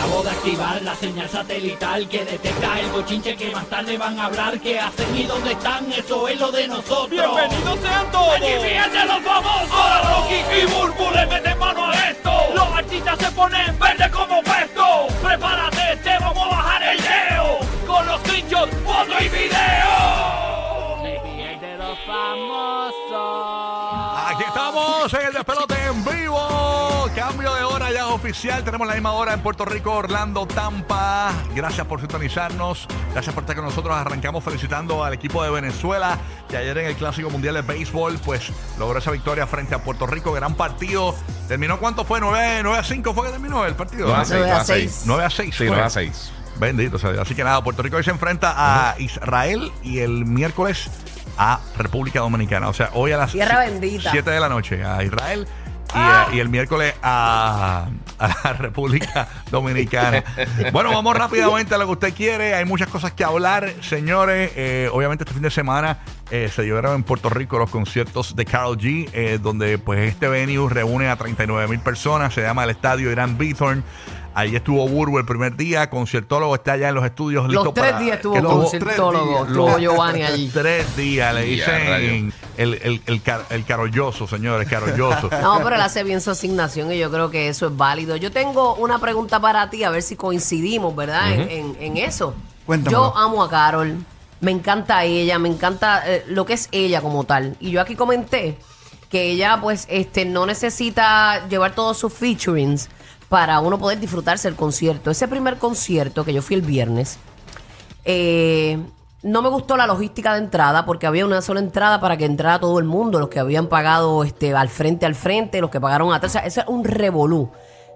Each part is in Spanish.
Acabo de activar la señal satelital que detecta el bochinche que más tarde van a hablar. ¿Qué hacen y dónde están? Eso es lo de nosotros. ¡Bienvenidos sean todos! ¡Aquí fíjense los famosos! Ahora Rocky y Burbu le meten mano a esto. Los artistas se ponen verde como puesto. Prepárate, te vamos a bajar el leo. Con los screenshots, foto y video. de los famosos. Aquí estamos en el despelote oficial. Tenemos la misma hora en Puerto Rico, Orlando, Tampa. Gracias por sintonizarnos. Gracias por estar con nosotros. Arrancamos felicitando al equipo de Venezuela que ayer en el Clásico Mundial de Béisbol pues logró esa victoria frente a Puerto Rico. Gran partido. ¿Terminó cuánto fue? ¿9, 9 a 5 fue que terminó el partido? 9 a 6. 9 a 6. 9 a 6. Sí, 9 a 6. Bendito sea. Así que nada, Puerto Rico hoy se enfrenta a Israel y el miércoles a República Dominicana. O sea, hoy a las Tierra bendita. 7 de la noche a Israel y, Ah. eh, y el miércoles a, a la República Dominicana. bueno, vamos rápidamente a lo que usted quiere. Hay muchas cosas que hablar, señores. Eh, obviamente este fin de semana eh, se llevaron en Puerto Rico los conciertos de Carol G, eh, donde pues este venue reúne a 39 mil personas. Se llama el Estadio Irán Bithorn. Ahí estuvo Burbu el primer día, conciertólogo está allá en los estudios listo Los tres para- días estuvo conciertólogo, tres estuvo. Giovanni allí. Tres días, le dicen el, el, el, car- el carolloso, señores, carolloso. No, pero él hace bien su asignación y yo creo que eso es válido. Yo tengo una pregunta para ti, a ver si coincidimos, ¿verdad? en, en- en eso. Cuéntamelo. Yo amo a Carol, me encanta ella, me encanta eh, lo que es ella como tal. Y yo aquí comenté que ella, pues, este, no necesita llevar todos sus featurings para uno poder disfrutarse el concierto. Ese primer concierto que yo fui el viernes, eh, no me gustó la logística de entrada porque había una sola entrada para que entrara todo el mundo, los que habían pagado este, al frente al frente, los que pagaron atrás. O sea, eso es un revolú.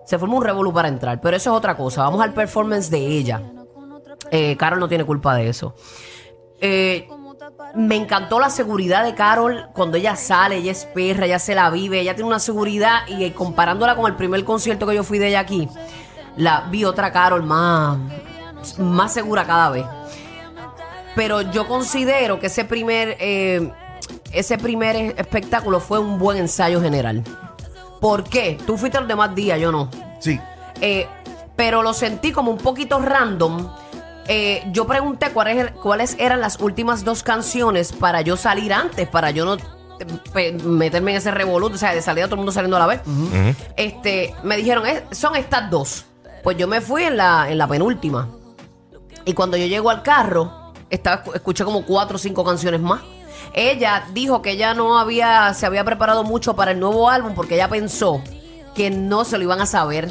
Se formó un revolú para entrar, pero eso es otra cosa. Vamos al performance de ella. Eh, Carol no tiene culpa de eso. Eh, me encantó la seguridad de Carol cuando ella sale, ella es perra, ella se la vive, ella tiene una seguridad y eh, comparándola con el primer concierto que yo fui de ella aquí, la vi otra Carol más, más segura cada vez. Pero yo considero que ese primer, eh, ese primer espectáculo fue un buen ensayo general. ¿Por qué? Tú fuiste los demás días, yo no. Sí. Eh, pero lo sentí como un poquito random. Eh, yo pregunté cuáles, cuáles eran las últimas dos canciones para yo salir antes, para yo no eh, meterme en ese revoluto, o sea, de salir a todo el mundo saliendo a la vez. Este, me dijeron, "Eh, son estas dos. Pues yo me fui en la, en la penúltima. Y cuando yo llego al carro, estaba, escuché como cuatro o cinco canciones más. Ella dijo que ella no había, se había preparado mucho para el nuevo álbum porque ella pensó que no se lo iban a saber.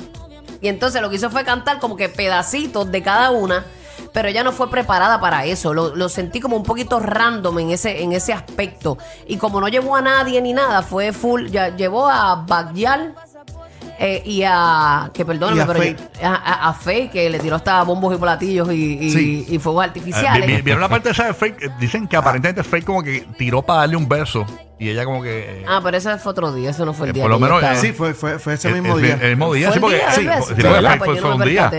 Y entonces lo que hizo fue cantar como que pedacitos de cada una, pero ella no fue preparada para eso. Lo, lo sentí como un poquito random en ese, en ese aspecto. Y como no llevó a nadie ni nada, fue full, ya llevó a Bagyal eh, y a que perdóname, Y a pero Faye. yo- a, a- Faye, que le tiró hasta bombos y platillos y, y, Sí. y fuegos Ah, artificiales. vi- vi- ¿Vieron la parte esa de Fake? Eh, Dicen que aparentemente Fake como que tiró para darle un beso y ella como que... eh, Ah, pero ese fue otro día, eso no fue el Eh, día. por lo menos, estaba. eh, Sí, fue, fue, fue ese el- mismo el, día. el mismo día, ¿Fue sí, el porque día sí, beso? sí, Ah, porque pues Fake yo fue solo me un día.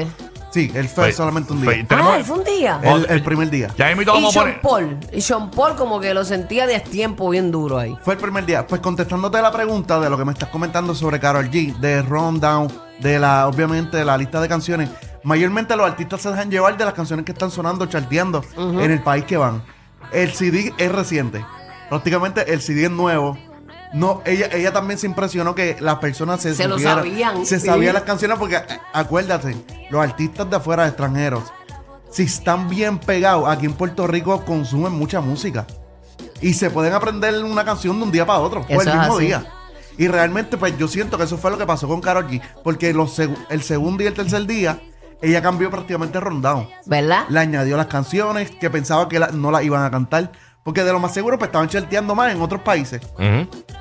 Sí, él fue solamente un día. tenemos- Ah, fue un día. El, el primer día. Ya mismo Y vamos a Sean poner... Paul. Y Sean Paul como que lo sentía de tiempo bien duro ahí. Fue el primer día. Pues contestándote la pregunta de lo que me estás comentando sobre Carol G, de Rundown, de la, obviamente, de la lista de canciones. Mayormente los artistas se dejan llevar de las canciones que están sonando, charteando en el país que van. El CD es reciente. Prácticamente el CD es nuevo. No, ella, ella también se impresionó que las personas se, Se lo supieran- sabían, Se sí. sabían las canciones porque eh, acuérdate, los artistas de afuera, extranjeros, si están bien pegados, aquí en Puerto Rico consumen mucha música. Y se pueden aprender una canción de un día para otro, o el mismo así. día. Y realmente, pues yo siento que eso fue lo que pasó con Karol G. Porque los seg- el segundo y el tercer día, ella cambió prácticamente el rundown. ¿Verdad? Le añadió las canciones que pensaba que la- no las iban a cantar. Porque de lo más seguro, pues estaban charteando más en otros países.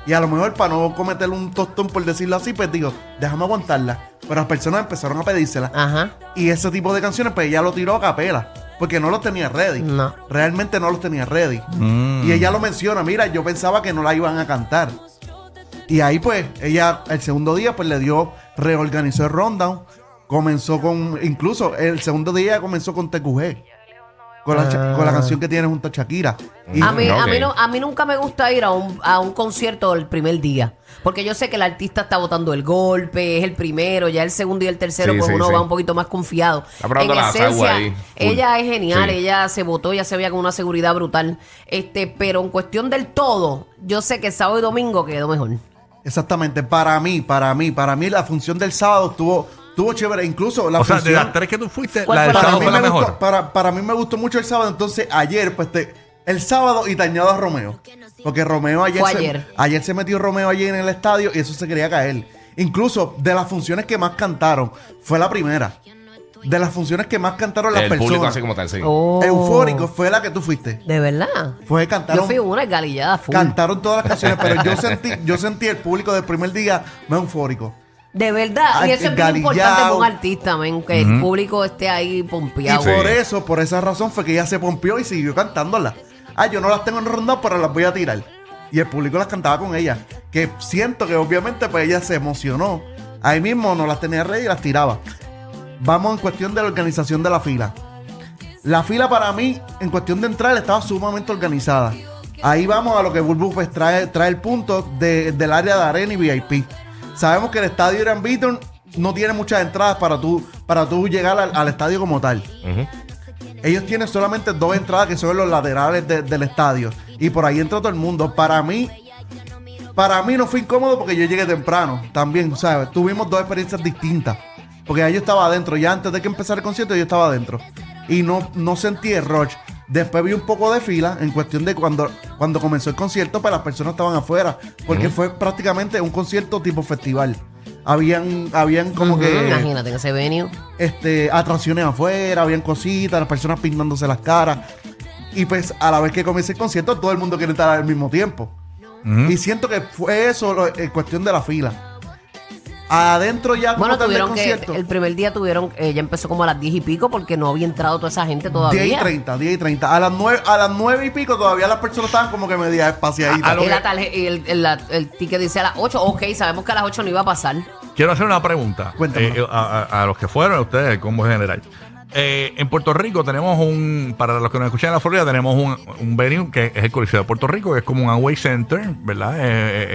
Y a lo mejor para no cometer un tostón, por decirlo así, pues digo, déjame aguantarla. Pero las personas empezaron a pedírsela. Ajá. Y ese tipo de canciones, pues ella lo tiró a capela. Porque no los tenía ready. No. Realmente no los tenía ready. Mm. Y ella lo menciona, mira, yo pensaba que no la iban a cantar. Y ahí pues, ella el segundo día pues le dio, reorganizó el rundown. Comenzó con, incluso el segundo día comenzó con TQG. Con la, cha- con la canción que tiene junto a Shakira. Y A mí, a, Ok. mí no, a mí nunca me gusta ir a un, a un concierto el primer día. Porque yo sé que el artista está botando el golpe, es el primero, ya el segundo y el tercero, Sí, pues sí, uno sí. va un poquito más confiado. Está probando ahí, full. ella es genial, Sí. ella se votó, ya se veía con una seguridad brutal. Este, pero en cuestión del todo, yo sé que sábado y domingo quedó mejor. Exactamente, para mí, para mí, para mí la función del sábado estuvo, estuvo chévere. Incluso la o sea, de las tres que tú fuiste, ¿Cuál la del para, sábado mí fue la me mejor. gustó, para, para mí me gustó mucho el sábado, entonces ayer, pues te, el sábado y tañado a Romeo. Porque Romeo ayer, Fue se, ayer. ayer se metió Romeo allí en el estadio y eso se quería caer. Incluso de las funciones que más cantaron, fue la primera. De las funciones que más cantaron las El público personas. así como tal, sí. Oh. Eufórico fue la que tú fuiste. De verdad. Fue Yo cantaron, fui una galillada full. cantaron todas las canciones, pero yo sentí, yo sentí el público del primer día más eufórico. De verdad. Ay, y eso es bien importante para un artista, men, que el público esté ahí Y pompeado. Sí. por eso, por esa razón fue que ella se pompió y siguió cantándolas. Ah, yo no las tengo en ronda, pero las voy a tirar. Y el público las cantaba con ella. Que siento que obviamente pues ella se emocionó. Ahí mismo no las tenía ready y las tiraba. Vamos en cuestión de la organización de la fila. La fila para mí, en cuestión de entrar, estaba sumamente organizada. Ahí vamos a lo que Bulbu pues, trae, trae el punto de- del área de arena y VIP. Sabemos que el estadio Irán Beaton no tiene muchas entradas para tú, para tú llegar al, al estadio como tal. Ellos tienen solamente dos entradas que son en los laterales de- del estadio. Y por ahí entra todo el mundo. Para mí, para mí no fue incómodo porque yo llegué temprano. También, ¿sabes? Tuvimos dos experiencias distintas. Porque ya yo estaba adentro. Ya antes de que empezara el concierto, yo estaba adentro. Y no, no sentí el rush. Después vi un poco de fila en cuestión de cuando, cuando comenzó el concierto, pues las personas estaban afuera. Porque fue prácticamente un concierto tipo festival. Habían, habían como que Imagínate ese venue. este, atracciones afuera, habían cositas, las personas pintándose las caras. Y pues a la vez que comienza el concierto, todo el mundo quiere estar al mismo tiempo. Y siento que fue eso en cuestión de la fila. Adentro ya Bueno, como tal del tuvieron que, concierto, el primer día tuvieron, ella empezó como a las 10 y pico porque no había entrado toda esa gente 10 todavía. y 30, 10 y 30. A las 9, a las 9 y pico todavía las personas estaban como que media espaciaditas. A- a lo Y, la tarje- y el, el- la- el ticket dice a las 8, ok, sabemos que a las 8 no iba a pasar. Quiero hacer una pregunta Cuéntame. eh, a, a- a los que fueron, a ustedes, como general. Eh, en Puerto Rico tenemos un, para los que nos escuchan en la Florida, tenemos un, un venue que es el Coliseo de Puerto Rico, que es como un Away Center, ¿verdad? Eh,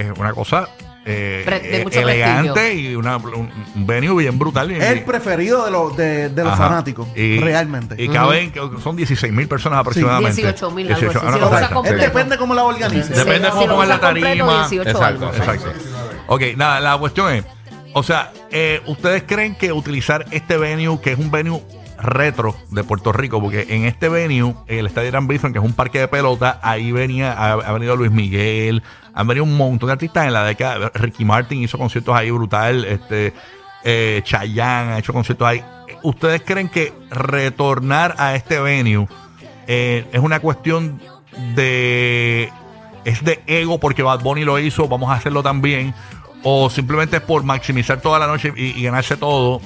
eh, es una cosa eh, de eh, mucho elegante y una, un, venue bien brutal. bien- el preferido de los, de, de los Ajá. fanáticos, Y- realmente. Y caben, son 16 mil personas aproximadamente. 18,000, algo así. 18, Si una lo cosa usa esa. completo. Es depende cómo la organices. Depende Sí, de si cómo pongan la completo, tarima. 18 Exacto, algo. Exacto. Ok, nada, la cuestión es, o sea, eh, ¿ustedes creen que utilizar este venue, que es un venue retro de Puerto Rico, porque en este venue, el Estadio Irán Bithorn, que es un parque de pelota, ahí venía, ha, venido Luis Miguel, han venido un montón de artistas en la década, Ricky Martin hizo conciertos ahí brutal, este, eh, Chayanne ha hecho conciertos ahí. ¿Ustedes creen que retornar a este venue eh, es una cuestión de es de ego porque Bad Bunny lo hizo, vamos a hacerlo también, o simplemente es por maximizar toda la noche y ganarse todo.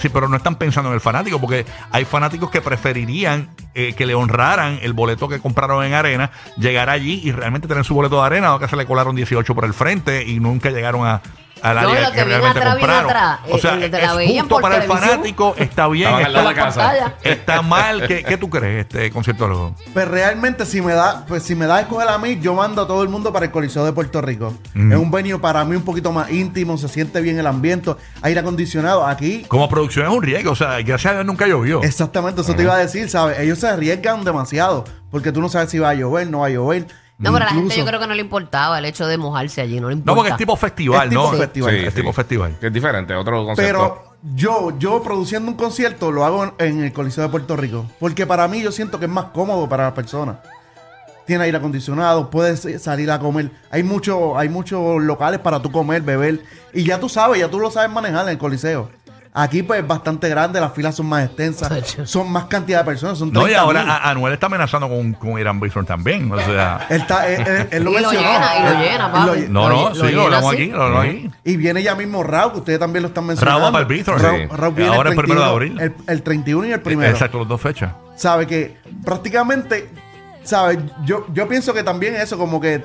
Sí, pero no están pensando en el fanático, porque hay fanáticos que preferirían eh, que le honraran el boleto que compraron en arena, llegar allí y realmente tener su boleto de arena, o que se le colaron 18 por el frente y nunca llegaron a al No, área los que realmente atrás, compraron. atrás. O sea, Eh, la es justo para el fanático, está bien, está, la casa. pantalla. está mal. ¿Qué, qué tú crees, este conciertólogo? Pues realmente si me da, pues si me da a escoger a mí, yo mando a todo el mundo para el Coliseo de Puerto Rico. Mm. Es un venue para mí un poquito más íntimo, se siente bien el ambiente, aire acondicionado. Aquí, Como producción es un riesgo, o sea, gracias a Dios nunca llovió. exactamente, eso te iba a decir, ¿sabes? Ellos se arriesgan demasiado, porque tú no sabes si va a llover, no va a llover. No, pero a la gente yo creo que no le importaba el hecho de mojarse allí, no le importa. No, porque es tipo festival, Es tipo ¿no? festival. Es tipo festival. Que es diferente, otro concepto. Pero yo, yo produciendo un concierto lo hago en, en el Coliseo de Puerto Rico. Porque para mí yo siento que es más cómodo para las personas. Tiene aire acondicionado, puedes salir a comer. Hay mucho, hay muchos locales para tú comer, beber. Y ya tú sabes, ya tú lo sabes manejar en el Coliseo. Aquí pues es bastante grande, las filas son más extensas, son más cantidad de personas, son No, y 30 ahora a- Anuel está amenazando con, con Irán Bithorn también. O sea, Él, está, él, él- él lo Y lo mencionó. llena, y lo llena, él papi. lo no, Lo no, sí, lo llena hablamos así. aquí, lo hablamos aquí. Y viene ya mismo Raúl, que ustedes también lo están mencionando. Raúl para el Raúl- sí. Raúl viene Ahora el el primero de 31, abril. El, el 31 y el primero. Exacto, las dos fechas. sabe que prácticamente, sabe, yo, yo pienso que también eso, como que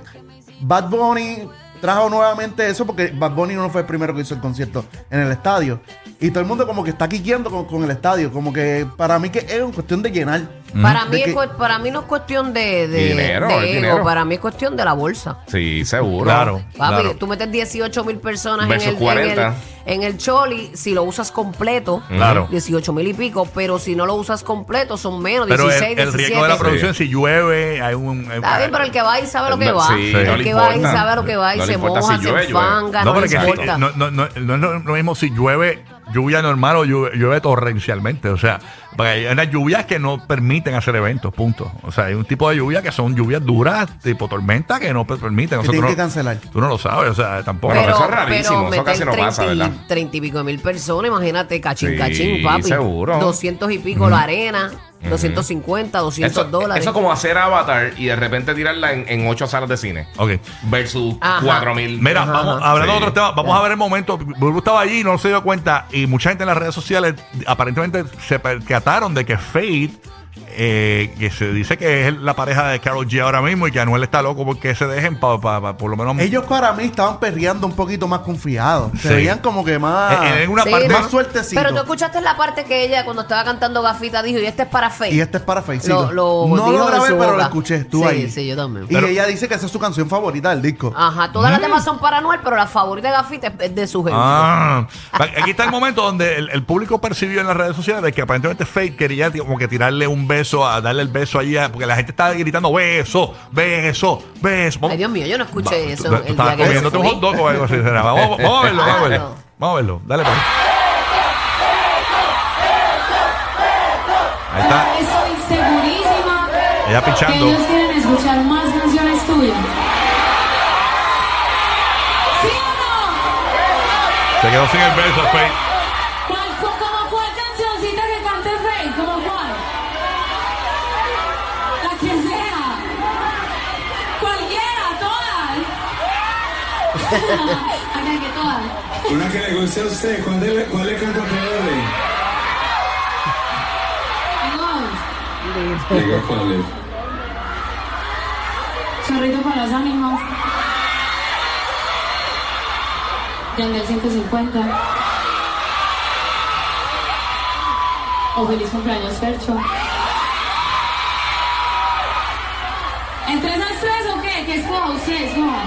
Bad Bunny trajo nuevamente eso porque Bad Bunny no fue el primero que hizo el concierto en el estadio. Y todo el mundo como que está quiqueando con, el estadio, como que para mí que es una cuestión de llenar. Para mí, es para mí no es cuestión de, de, Dinero, de es ego, dinero. para mí es cuestión de la bolsa. Sí, seguro. Claro. Papi, claro. tú metes 18 mil personas en Versus el, en, 40. el, en el Choli, si lo usas completo, Claro. 18 mil y pico, pero si no lo usas completo son menos, Pero 16, el, el 17. riesgo de la Sí. producción, si llueve, hay un. Está bien, pero el que va ahí sabe lo que No, va. sí, no el le que va ahí importa. sabe lo que va y No le se importa moja, si se llueve, llueve. enfanga, No, no, pero le importa. no, no, no, no es lo mismo si llueve lluvia normal o llueve, llueve torrencialmente. O sea, porque hay unas lluvias que no permiten hacer eventos, punto. O sea, hay un tipo de lluvia que son lluvias duras, tipo tormenta, que no pe- permiten. Nosotros no- que cancelar. Tú no lo sabes, o sea, tampoco. Bueno, eso es rarísimo, eso casi no pasa, 30 y- ¿verdad? 30 y pico de mil personas, imagínate, cachín, Sí, cachín, papi. seguro. 200 y pico la arena, 250, 200 Eso, dólares. eso es como hacer Avatar y de repente tirarla en, en ocho salas de cine. Ok. Versus Ajá. 4000. Mira, Ajá, vamos, ajá. hablando Sí. de otros temas, vamos a ver el momento. Burbu estaba allí y no se dio cuenta. Y mucha gente en las redes sociales aparentemente se percataron de que Fade, eh, que se dice que es la pareja de Carol G ahora mismo y que Anuel está loco porque se dejen para por lo menos. Ellos para mí estaban perreando un poquito más confiados. Se Sí. veían como que más. En- en una Sí, parte- ¿no? más suertecito. Pero tú escuchaste la parte que ella, cuando estaba cantando Gafita, dijo: Y este es para Faye. Y este es para Feicito. Lo- lo no lo grabé, pero lo escuché. Tú Sí, ahí. sí, yo también. Y Pero- ella dice que esa es su canción favorita del disco. Ajá, todas las demás son para Anuel, pero la favorita de Gafita es- de su gente. Ah, aquí está el momento donde el, el público percibió en las redes sociales que aparentemente Fade quería como que tirarle un beso, a darle el beso allí, a- porque la gente estaba gritando beso, beso, beso. Ay, Dios mío, yo no escuché Va, eso tú- tú el estabas día que comiéndote un hot dog o algo así. Vamos, vamos a verlo, vamos a verlo. Vamos a verlo. Dale, pues. Ahí está. Estoy segurísima Ella que ellos quieren escuchar más canciones tuyas. ¿Sí o no? Se quedó sin el beso, Fade. Acá que todas. Una que le guste a usted, ¿cuál, le- cuál le canta peor? Vamos. Diga cuál es. Chorrito para los ánimos. Yandel 150. O feliz cumpleaños, Fercho. ¿Entre esas tres o qué? ¿Qué escoja usted? Escoja.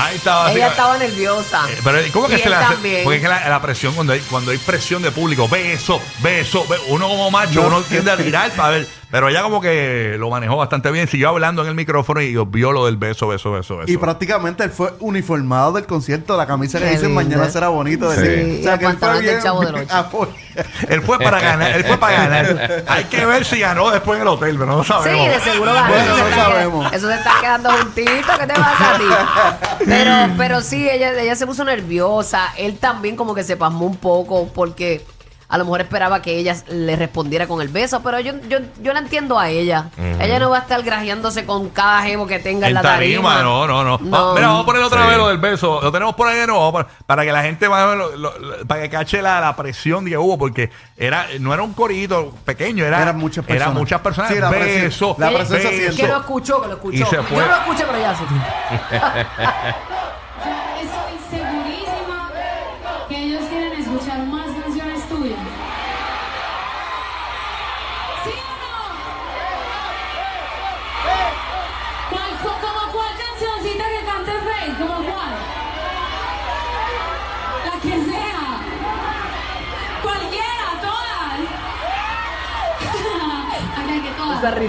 Ahí estaba. Ella así- estaba nerviosa. Eh, Pero ¿cómo que Y se él le hace? también. Porque es que la, la presión, cuando hay, cuando hay presión de público, beso, beso, be- uno como macho, uno tiende a tirar para ver. Pero ella como que lo manejó bastante bien, siguió hablando en el micrófono y vio lo del beso, beso, beso, beso. Y prácticamente él fue uniformado del concierto. La camisa que Qué dice lindo. mañana será bonito. Sí. decir, Y el pantalón del Chavo bien Ocho. apoyo. Él fue para ganar, él fue para ganar. Hay que ver si ganó después en el hotel, pero no lo Sí, sabemos. de seguro ganó. Bueno, eso, se no está sabemos. eso se está quedando juntito. ¿Qué te pasa a ti? Pero, pero sí, ella, ella se puso nerviosa. Él también como que se pasmó un poco porque a lo mejor esperaba que ella le respondiera con el beso. Pero yo, yo, yo la entiendo a ella. Ella no va a estar grajeándose con cada jevo que tenga en, En la tarima, tarima. no, no, no. No. Va- Mira, vamos a poner otra Sí. vez lo del beso. Lo tenemos por ahí de nuevo para, para que la gente menos lo- lo- para que cache la, la presión que hubo, porque era, no era un corito pequeño, era, Eran muchas Eran personas. muchas personas. Sí, la beso, la Que- se lo escuchó, que lo escuchó. Se. Yo no lo escuché, pero ya sí.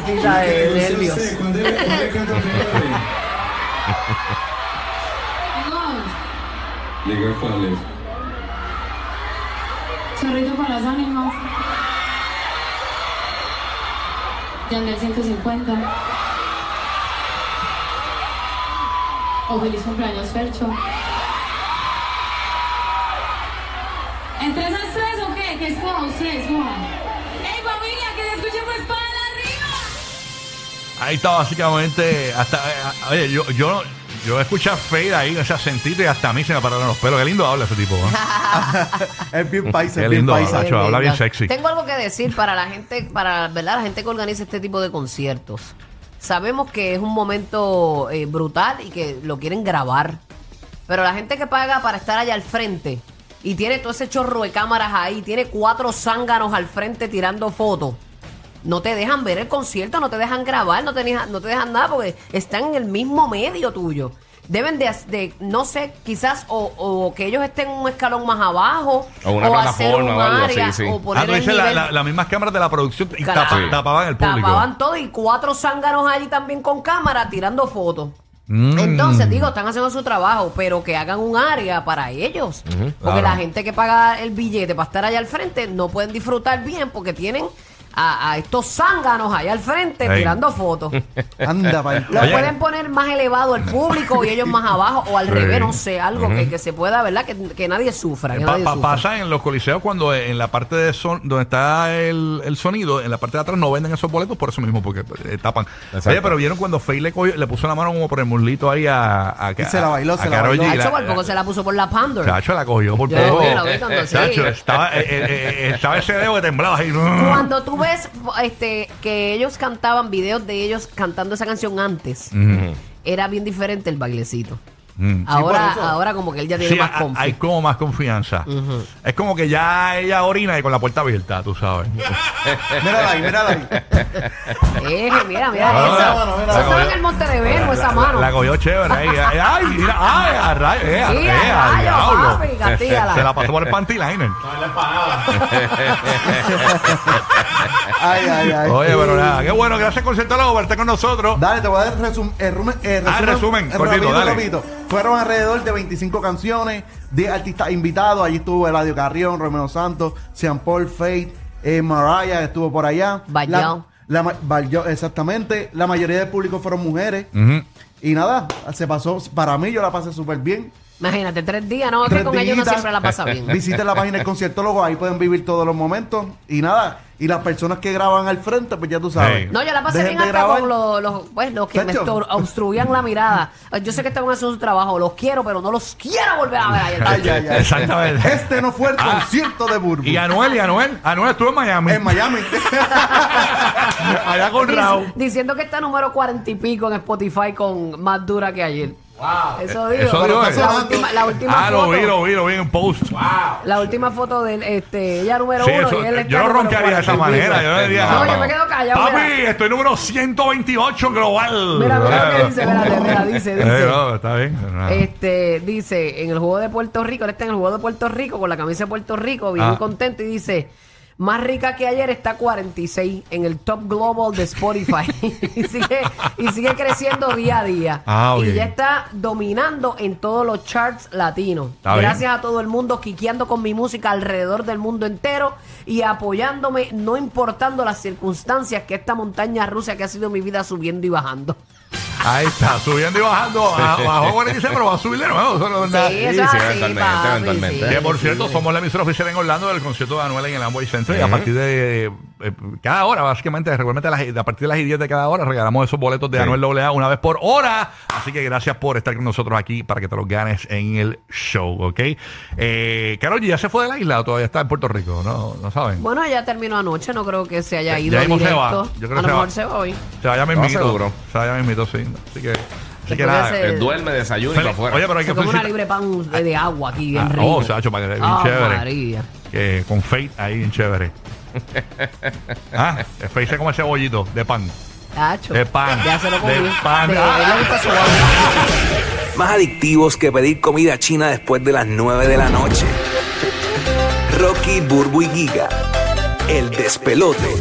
de guste a nervios. usted, ¿cuál le, cuál le canta? Vamos. Diga cuál es. Chorrito para los ánimos. Yandel 150. O feliz cumpleaños, Fercho. ¿Entre esas tres o qué? ¿Qué escoja usted? Escoja. ¡Ey, familia! ¡Que se escuche pues para arriba! Ahí está básicamente hasta eh, oye, yo yo yo escuché a Fade ahí ese acentito y hasta a mí se me pararon los pelos. Qué lindo habla ese tipo. ¿eh? Es bien paisa, Qué es bien lindo, paisa. Nacho, habla bien sexy. Tengo algo que decir para la gente, para ¿verdad? la gente que organiza este tipo de conciertos. Sabemos que es un momento eh, brutal y que lo quieren grabar. Pero la gente que paga para estar allá al frente, y tiene todo ese chorro de cámaras ahí, tiene cuatro zánganos al frente tirando fotos. No te dejan ver el concierto, no te dejan grabar, no te dejan, no te dejan nada porque están en el mismo medio tuyo. Deben de, de no sé, quizás o, o que ellos estén un escalón más abajo O una hacer plataforma un o algo así, área sí. o Ah, poner tú la- la- las mismas cámaras de la producción y Claro. tapa- Sí. tapaban el público. Tapaban todo y cuatro zánganos allí también con cámara tirando fotos. Mm. Entonces, digo, están haciendo su trabajo, pero que hagan un área para ellos. Porque claro. la gente que paga el billete para estar allá al frente no pueden disfrutar bien porque tienen a, a estos zánganos allá al frente Ey. tirando fotos. Anda, Lo Oye. pueden poner más elevado el público y ellos más abajo o al Sí. revés, no sé, algo que, que se pueda, ¿verdad? Que, que nadie sufra. Que Pa- nadie pa- sufra. pasa en los coliseos cuando en la parte de son, donde está el, el sonido, en la parte de atrás no venden esos boletos por eso mismo, porque eh, tapan. Exacto. Oye, pero vieron cuando Faye le, cogió- le puso la mano como por el muslito ahí a, a, Y se la bailó, a se la Karol bailó. G, Hacho, por poco se la puso por la Pandora. Chacho, la cogió por Yo poco. vi, lo vi cuando sí. Chacho, estaba, eh, eh, eh, estaba ese dedo que temblaba ahí. Cuando tú ves este que ellos cantaban videos de ellos cantando esa canción antes, era bien diferente el bailecito. Mm. Ahora, por eso. ahora como que él ya tiene Sí, más ha- confianza. hay como más confianza. Es como que ya ella orina y con la puerta abierta, tú sabes. Mírala ahí, mírala ahí. Eh, mira, mira Ah, esa. mano, mira, Eso mano. estaba en el Monte de Verbo, esa mano. La cogió chévere ahí. Ay, mira, ay, a rayos, eh, Sí, eh, a a rayos, diablo. papi, castígala. Se la pasó por el panty liner. Ay, ay, ay. Oye, pero nada, qué bueno, gracias por verte con nosotros. Dale, te voy a dar resum- el rumen- el Ah, resumen, eh, cortito, rapidito, dale. rapidito. Fueron alrededor de 25 canciones, 10 artistas invitados. Allí estuvo Eladio Carrión, Romeo Santos, Sean Paul, Faith, eh, Mariah estuvo por allá. La, la Bayo, exactamente. La mayoría del público fueron mujeres. Y nada, se pasó. Para mí, yo la pasé súper bien. Imagínate, tres días, no, que Tres con ellos no días. siempre la pasa bien. Visiten la página del conciertólogo, ahí pueden vivir todos los momentos. Y nada, y las personas que graban al frente, pues ya tú sabes. Hey. No, yo la pasé Dejen bien de hasta grabar. con los, los, pues, los que me Chacho. obstruían la mirada. Yo sé que están haciendo su trabajo, los quiero, pero no los quiero volver a ver. Ay, ay, ay. Exactamente. Este no fue el Ah. concierto de Burbu. Y Anuel, y Anuel. Anuel estuvo en Miami. En Miami. Allá con Dic- Raúl. Diciendo que está número cuarenta y pico en Spotify con más dura que ayer. Eso digo. Eso digo, la, eh. última, la última Ah, lo vi, lo vi, lo vi en un post. La última foto de él, este, ella número Sí, uno eso- y él está yo no roncaría de esa 40 y pico. manera. Yo le diría, No, No, yo me quedo callado. Papi, mira. estoy número 128 global. Mira, mira lo que Eh, dice, espérate, mira, dice, eh, dice. no, está bien. No. Este, dice, en el juego de Puerto Rico, él está en el juego de Puerto Rico con la camisa de Puerto Rico, bien Ah. contento, y dice, más rica que ayer está 46 en el top global de Spotify. y, sigue, y sigue creciendo día a día. Ah. Y ya está dominando en todos los charts latinos. Está bien. Gracias a todo el mundo, quiqueando con mi música alrededor del mundo entero y apoyándome, no importando las circunstancias que esta montaña rusa que ha sido mi vida subiendo y bajando. Ahí está, subiendo y bajando. Bajó bajó 46, pero va a subir de nuevo. Eso no es nada. Sí, sí, eso es así, eventualmente, papi, eventualmente. sí, Que por sí, cierto, sí. somos la emisora oficial en Orlando del concierto de Anuel en el Amway Center. Y a partir de eh, cada hora, básicamente, regularmente a, las- a partir de las 10 de cada hora, regalamos esos boletos de Sí. Anuel AA una vez por hora. Así que gracias por estar con nosotros aquí para que te los ganes en el show, ¿ok? Eh, G, ¿ya se fue de la isla o todavía está en Puerto Rico? No, no saben. Bueno, ya terminó anoche, no creo que se haya Ya ido mismo se directo. va. Yo creo a que lo se mejor va. se va hoy. Se vaya mismito. seguro. Se vaya mismito, sí. Así que, así que nada. de ese- duerme, desayuna y para afuera. Oye, pero hay que Se come una felicitar- libre pan de, de agua aquí, bien Ah, rico. oh, Sacho, para que bien Ah, chévere. María. Que con Fate ahí bien chévere. ah, el Fate se come ese bollito de pan. Tacho. De pan. Ya se lo De comí. pan. De- Ah. le gusta su agua. Más adictivos que pedir comida china después de las 9 de la noche. Rocky, Burbu y Giga. El despelote.